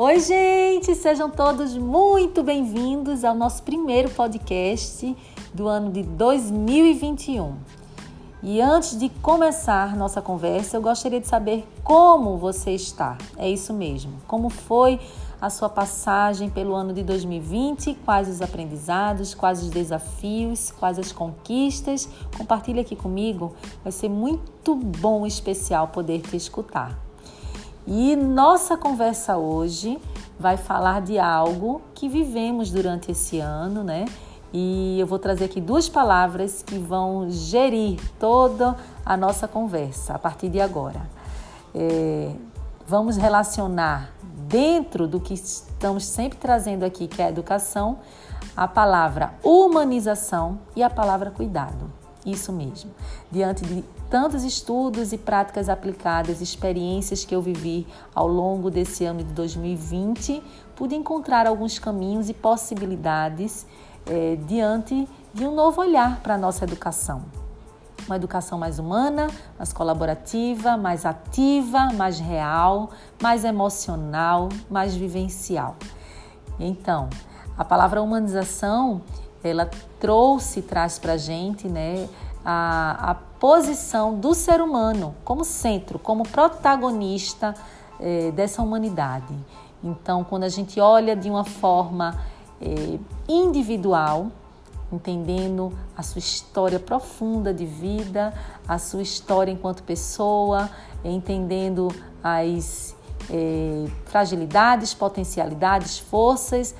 Oi, gente! Sejam todos muito bem-vindos ao nosso primeiro podcast do ano de 2021. E antes de começar nossa conversa, eu gostaria de saber como você está. É isso mesmo. Como foi a sua passagem pelo ano de 2020? Quais os aprendizados, quais os desafios, quais as conquistas? Compartilhe aqui comigo. Vai ser muito bom e especial poder te escutar. E nossa conversa hoje vai falar de algo que vivemos durante esse ano, né? E eu vou trazer aqui duas palavras que vão gerir toda a nossa conversa a partir de agora. É, vamos relacionar dentro do que estamos sempre trazendo aqui, que é a educação, a palavra humanização e a palavra cuidado. Isso mesmo. Diante de tantos estudos e práticas aplicadas, experiências que eu vivi ao longo desse ano de 2020, pude encontrar alguns caminhos e possibilidades é, diante de um novo olhar para a nossa educação. Uma educação mais humana, mais colaborativa, mais ativa, mais real, mais emocional, mais vivencial. Então, a palavra humanização ela trouxe, traz para a gente né, a, a, posição do ser humano como centro, como protagonista eh, dessa humanidade. Então, quando a gente olha de uma forma eh, individual, entendendo a sua história profunda de vida, a sua história enquanto pessoa, entendendo as eh, fragilidades, potencialidades, forças,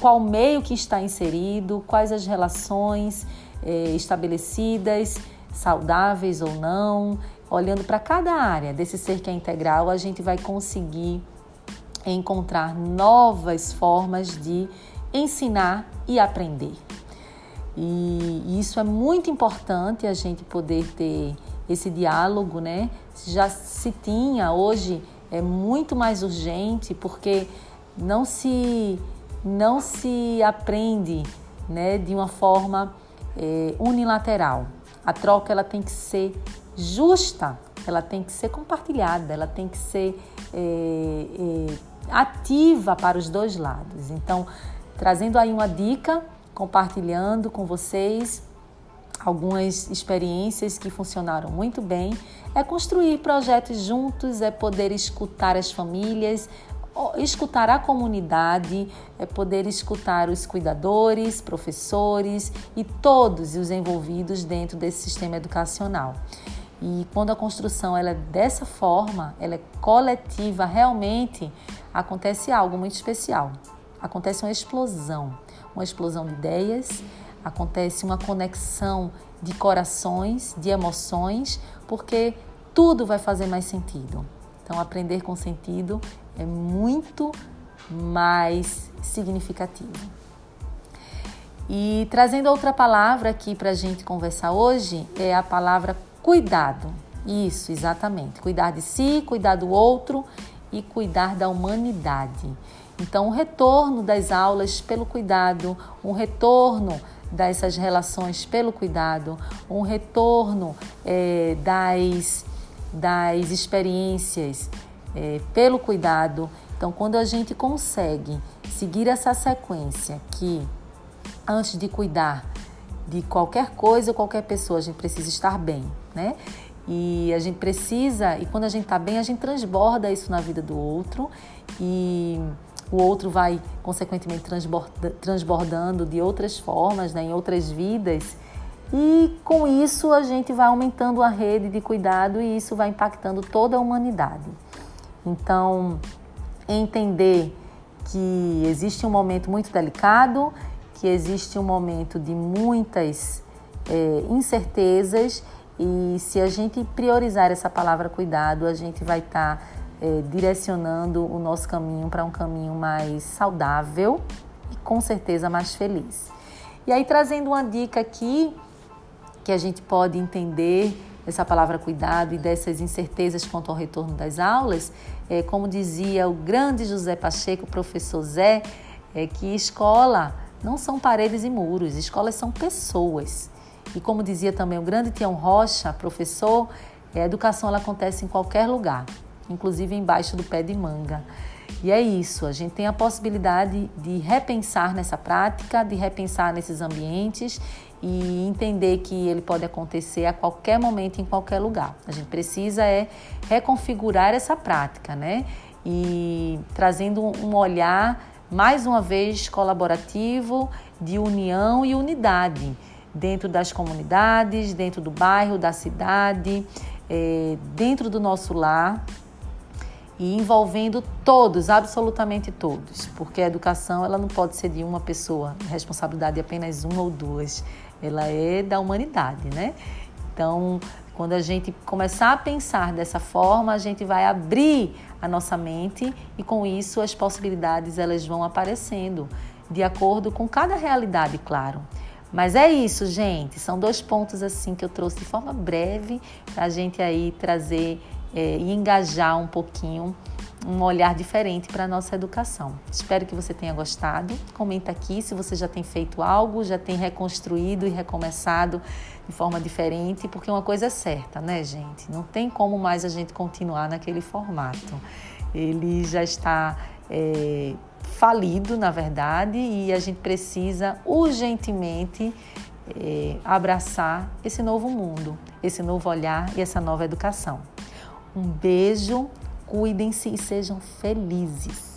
qual meio que está inserido, quais as relações eh, estabelecidas, saudáveis ou não. Olhando para cada área desse ser que é integral, a gente vai conseguir encontrar novas formas de ensinar e aprender. E isso é muito importante a gente poder ter esse diálogo, né? Já se tinha, hoje é muito mais urgente porque não se não se aprende né, de uma forma é, unilateral. A troca ela tem que ser justa, ela tem que ser compartilhada, ela tem que ser é, é, ativa para os dois lados. Então, trazendo aí uma dica, compartilhando com vocês algumas experiências que funcionaram muito bem, é construir projetos juntos, é poder escutar as famílias, escutar a comunidade, é poder escutar os cuidadores, professores e todos os envolvidos dentro desse sistema educacional. E quando a construção ela é dessa forma, ela é coletiva, realmente acontece algo muito especial. Acontece uma explosão, uma explosão de ideias, acontece uma conexão de corações, de emoções, porque tudo vai fazer mais sentido. Então, aprender com sentido é muito mais significativo. E trazendo outra palavra aqui para a gente conversar hoje é a palavra cuidado. Isso, exatamente. Cuidar de si, cuidar do outro e cuidar da humanidade. Então, o retorno das aulas pelo cuidado, um retorno dessas relações pelo cuidado, um retorno é, das, das experiências é, pelo cuidado. Então, quando a gente consegue seguir essa sequência que antes de cuidar de qualquer coisa ou qualquer pessoa, a gente precisa estar bem, né? E a gente precisa, e quando a gente está bem, a gente transborda isso na vida do outro e o outro vai, consequentemente, transborda, transbordando de outras formas, né, em outras vidas. E com isso a gente vai aumentando a rede de cuidado e isso vai impactando toda a humanidade. Então, entender que existe um momento muito delicado, que existe um momento de muitas é, incertezas e se a gente priorizar essa palavra cuidado, a gente vai estar tá, é, direcionando o nosso caminho para um caminho mais saudável e com certeza mais feliz. E aí, trazendo uma dica aqui que a gente pode entender essa palavra cuidado e dessas incertezas quanto ao retorno das aulas, é, como dizia o grande José Pacheco, professor Zé, é que escola não são paredes e muros, escolas são pessoas. E como dizia também o grande Tião Rocha, professor, a educação ela acontece em qualquer lugar. inclusive embaixo do pé de manga. E é isso, a gente tem a possibilidade de repensar nessa prática, de repensar nesses ambientes e entender que ele pode acontecer a qualquer momento, em qualquer lugar. A gente precisa é reconfigurar essa prática, né? E trazendo um olhar mais uma vez colaborativo, de união e unidade dentro das comunidades, dentro do bairro, da cidade, é, dentro do nosso lar e envolvendo todos, absolutamente todos, porque a educação ela não pode ser de uma pessoa, responsabilidade é apenas uma ou duas, ela é da humanidade, né? Então, quando a gente começar a pensar dessa forma, a gente vai abrir a nossa mente e com isso as possibilidades elas vão aparecendo de acordo com cada realidade, claro. Mas é isso, gente. São dois pontos assim que eu trouxe de forma breve para a gente aí trazer é, e engajar um pouquinho um olhar diferente para a nossa educação. Espero que você tenha gostado. Comenta aqui se você já tem feito algo, já tem reconstruído e recomeçado de forma diferente, porque uma coisa é certa, né, gente? Não tem como mais a gente continuar naquele formato. Ele já está é, falido, na verdade, e a gente precisa urgentemente é, abraçar esse novo mundo, esse novo olhar e essa nova educação. Um beijo, cuidem-se e sejam felizes.